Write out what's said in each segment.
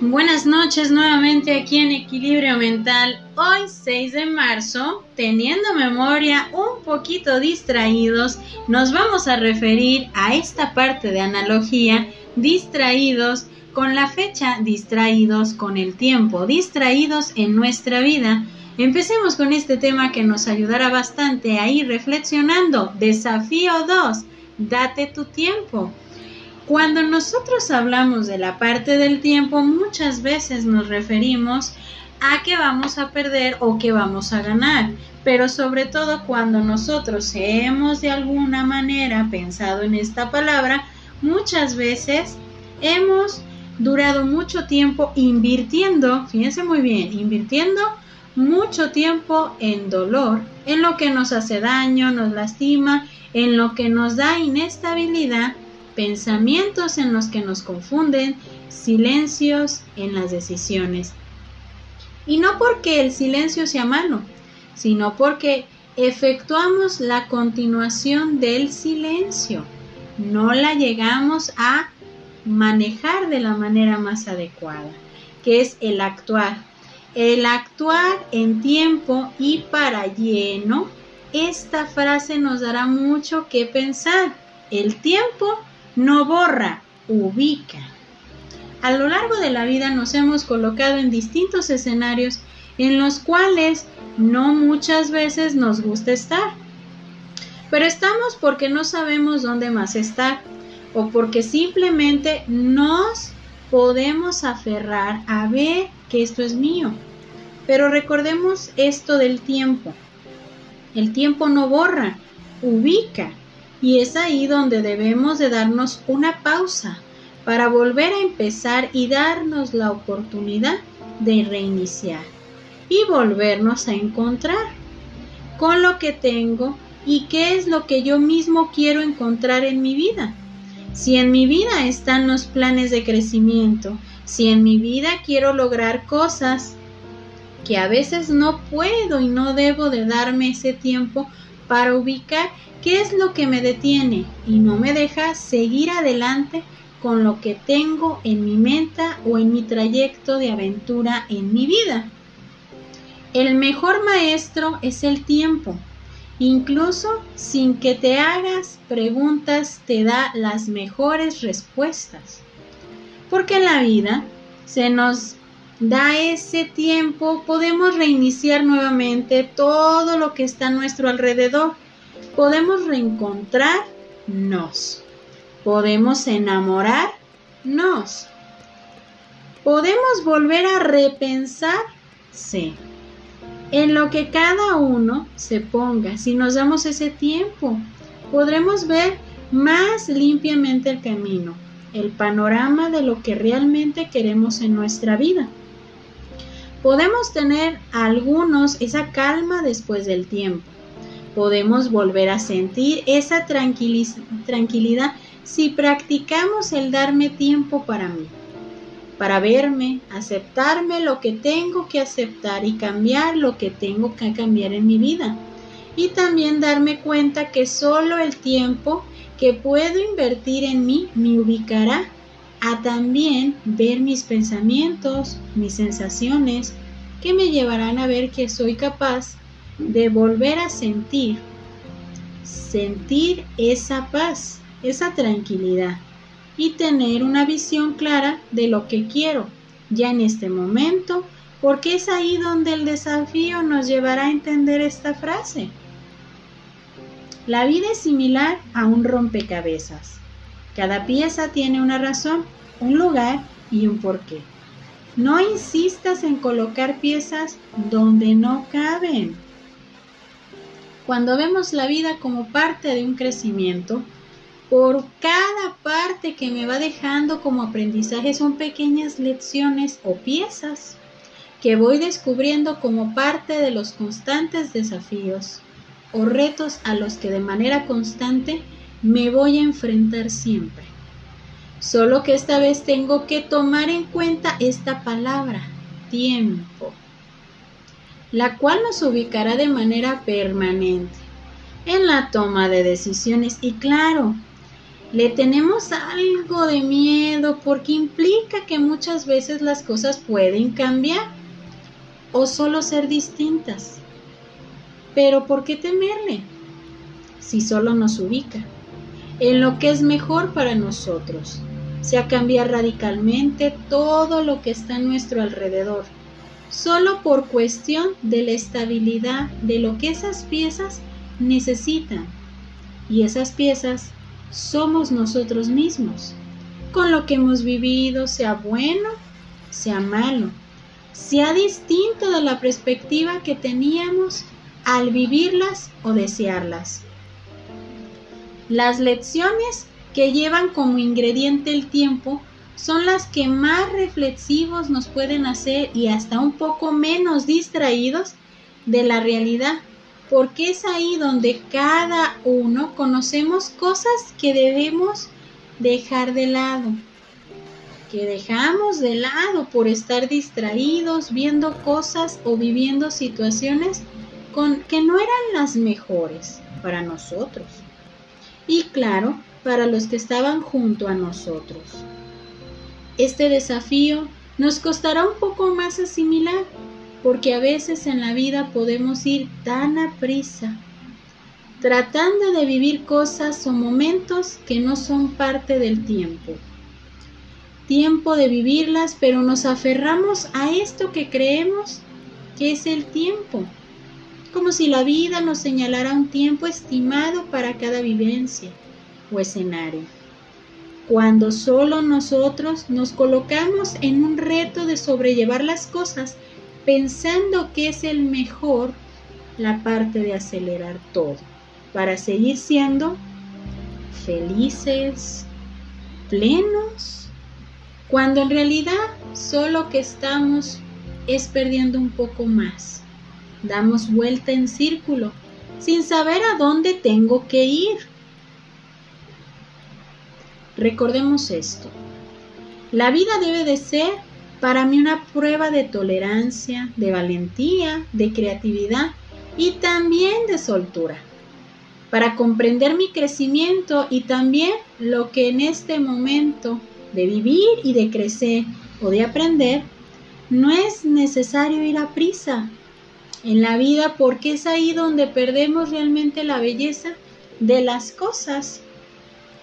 Buenas noches nuevamente aquí en Equilibrio Mental. Hoy 6 de marzo, teniendo memoria un poquito distraídos, nos vamos a referir a esta parte de analogía, distraídos con la fecha, distraídos con el tiempo, distraídos en nuestra vida. Empecemos con este tema que nos ayudará bastante a ir reflexionando. Desafío 2. Date tu tiempo. Cuando nosotros hablamos de la parte del tiempo, muchas veces nos referimos a que vamos a perder o que vamos a ganar, pero sobre todo cuando nosotros hemos de alguna manera pensado en esta palabra, muchas veces hemos durado mucho tiempo invirtiendo, fíjense muy bien, invirtiendo mucho tiempo en dolor, en lo que nos hace daño, nos lastima, en lo que nos da inestabilidad pensamientos en los que nos confunden, silencios en las decisiones. Y no porque el silencio sea malo, sino porque efectuamos la continuación del silencio. No la llegamos a manejar de la manera más adecuada, que es el actuar. El actuar en tiempo y para lleno, esta frase nos dará mucho que pensar. El tiempo no borra, ubica. A lo largo de la vida nos hemos colocado en distintos escenarios en los cuales no muchas veces nos gusta estar. Pero estamos porque no sabemos dónde más estar o porque simplemente nos podemos aferrar a ver que esto es mío. Pero recordemos esto del tiempo. El tiempo no borra, ubica. Y es ahí donde debemos de darnos una pausa para volver a empezar y darnos la oportunidad de reiniciar y volvernos a encontrar con lo que tengo y qué es lo que yo mismo quiero encontrar en mi vida. Si en mi vida están los planes de crecimiento, si en mi vida quiero lograr cosas que a veces no puedo y no debo de darme ese tiempo para ubicar qué es lo que me detiene y no me deja seguir adelante con lo que tengo en mi meta o en mi trayecto de aventura en mi vida. El mejor maestro es el tiempo. Incluso sin que te hagas preguntas te da las mejores respuestas. Porque en la vida se nos da ese tiempo, podemos reiniciar nuevamente todo lo que está a nuestro alrededor. Podemos reencontrarnos. Podemos enamorarnos. Podemos volver a repensarse en lo que cada uno se ponga. Si nos damos ese tiempo, podremos ver más limpiamente el camino, el panorama de lo que realmente queremos en nuestra vida. Podemos tener algunos esa calma después del tiempo. Podemos volver a sentir esa tranquilidad si practicamos el darme tiempo para mí, para verme, aceptarme lo que tengo que aceptar y cambiar lo que tengo que cambiar en mi vida. Y también darme cuenta que solo el tiempo que puedo invertir en mí me ubicará a también ver mis pensamientos, mis sensaciones, que me llevarán a ver que soy capaz de volver a sentir, sentir esa paz, esa tranquilidad y tener una visión clara de lo que quiero ya en este momento, porque es ahí donde el desafío nos llevará a entender esta frase. La vida es similar a un rompecabezas. Cada pieza tiene una razón, un lugar y un porqué. No insistas en colocar piezas donde no caben. Cuando vemos la vida como parte de un crecimiento, por cada parte que me va dejando como aprendizaje son pequeñas lecciones o piezas que voy descubriendo como parte de los constantes desafíos o retos a los que de manera constante me voy a enfrentar siempre. Solo que esta vez tengo que tomar en cuenta esta palabra, tiempo, la cual nos ubicará de manera permanente en la toma de decisiones y claro, le tenemos algo de miedo porque implica que muchas veces las cosas pueden cambiar o solo ser distintas. Pero ¿por qué temerle si solo nos ubica en lo que es mejor para nosotros? sea cambiar radicalmente todo lo que está a nuestro alrededor, solo por cuestión de la estabilidad de lo que esas piezas necesitan. Y esas piezas somos nosotros mismos, con lo que hemos vivido, sea bueno, sea malo, sea distinto de la perspectiva que teníamos al vivirlas o desearlas. Las lecciones que llevan como ingrediente el tiempo son las que más reflexivos nos pueden hacer y hasta un poco menos distraídos de la realidad, porque es ahí donde cada uno conocemos cosas que debemos dejar de lado, que dejamos de lado por estar distraídos viendo cosas o viviendo situaciones con, que no eran las mejores para nosotros. Y claro, para los que estaban junto a nosotros. Este desafío nos costará un poco más asimilar, porque a veces en la vida podemos ir tan a prisa, tratando de vivir cosas o momentos que no son parte del tiempo. Tiempo de vivirlas, pero nos aferramos a esto que creemos que es el tiempo, como si la vida nos señalara un tiempo estimado para cada vivencia o escenario. Cuando solo nosotros nos colocamos en un reto de sobrellevar las cosas pensando que es el mejor la parte de acelerar todo para seguir siendo felices, plenos, cuando en realidad solo que estamos es perdiendo un poco más. Damos vuelta en círculo sin saber a dónde tengo que ir. Recordemos esto. La vida debe de ser para mí una prueba de tolerancia, de valentía, de creatividad y también de soltura. Para comprender mi crecimiento y también lo que en este momento de vivir y de crecer o de aprender, no es necesario ir a prisa en la vida porque es ahí donde perdemos realmente la belleza de las cosas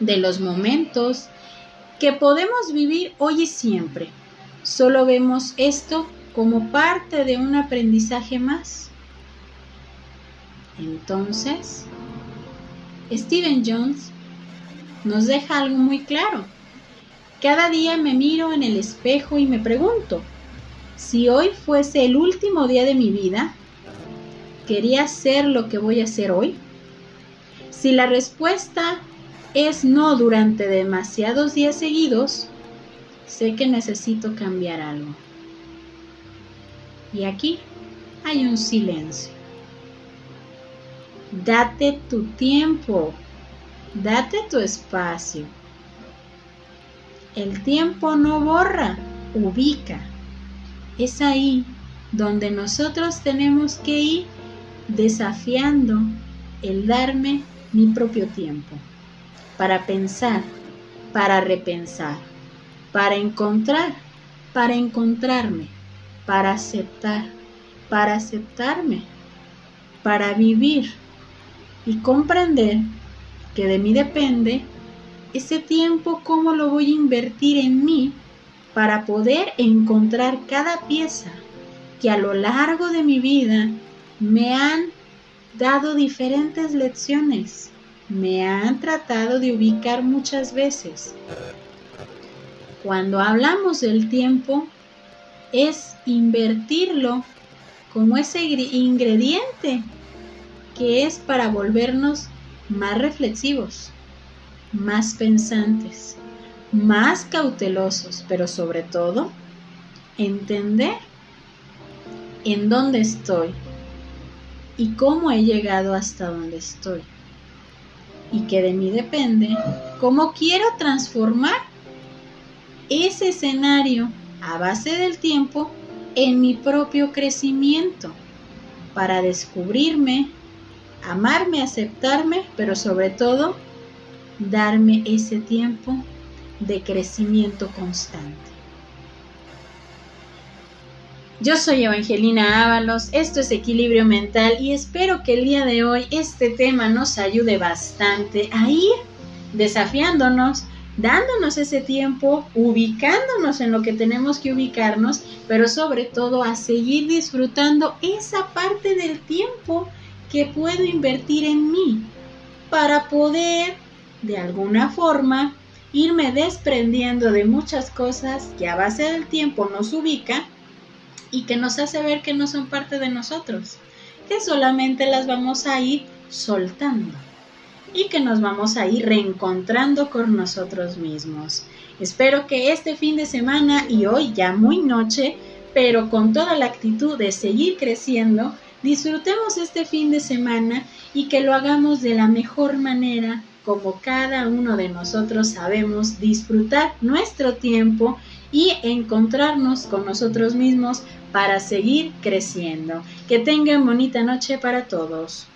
de los momentos que podemos vivir hoy y siempre. Solo vemos esto como parte de un aprendizaje más. Entonces, Steven Jones nos deja algo muy claro. Cada día me miro en el espejo y me pregunto, si hoy fuese el último día de mi vida, ¿quería ser lo que voy a hacer hoy? Si la respuesta es no durante demasiados días seguidos, sé que necesito cambiar algo. Y aquí hay un silencio. Date tu tiempo, date tu espacio. El tiempo no borra, ubica. Es ahí donde nosotros tenemos que ir desafiando el darme mi propio tiempo para pensar, para repensar, para encontrar, para encontrarme, para aceptar, para aceptarme, para vivir y comprender que de mí depende ese tiempo, cómo lo voy a invertir en mí para poder encontrar cada pieza que a lo largo de mi vida me han dado diferentes lecciones me han tratado de ubicar muchas veces. Cuando hablamos del tiempo, es invertirlo como ese ingrediente que es para volvernos más reflexivos, más pensantes, más cautelosos, pero sobre todo entender en dónde estoy y cómo he llegado hasta donde estoy y que de mí depende cómo quiero transformar ese escenario a base del tiempo en mi propio crecimiento para descubrirme, amarme, aceptarme, pero sobre todo darme ese tiempo de crecimiento constante. Yo soy Evangelina Ábalos, esto es Equilibrio Mental y espero que el día de hoy este tema nos ayude bastante a ir desafiándonos, dándonos ese tiempo, ubicándonos en lo que tenemos que ubicarnos, pero sobre todo a seguir disfrutando esa parte del tiempo que puedo invertir en mí para poder, de alguna forma, irme desprendiendo de muchas cosas que a base del tiempo nos ubica y que nos hace ver que no son parte de nosotros, que solamente las vamos a ir soltando y que nos vamos a ir reencontrando con nosotros mismos. Espero que este fin de semana y hoy ya muy noche, pero con toda la actitud de seguir creciendo, disfrutemos este fin de semana y que lo hagamos de la mejor manera, como cada uno de nosotros sabemos disfrutar nuestro tiempo y encontrarnos con nosotros mismos para seguir creciendo. Que tengan bonita noche para todos.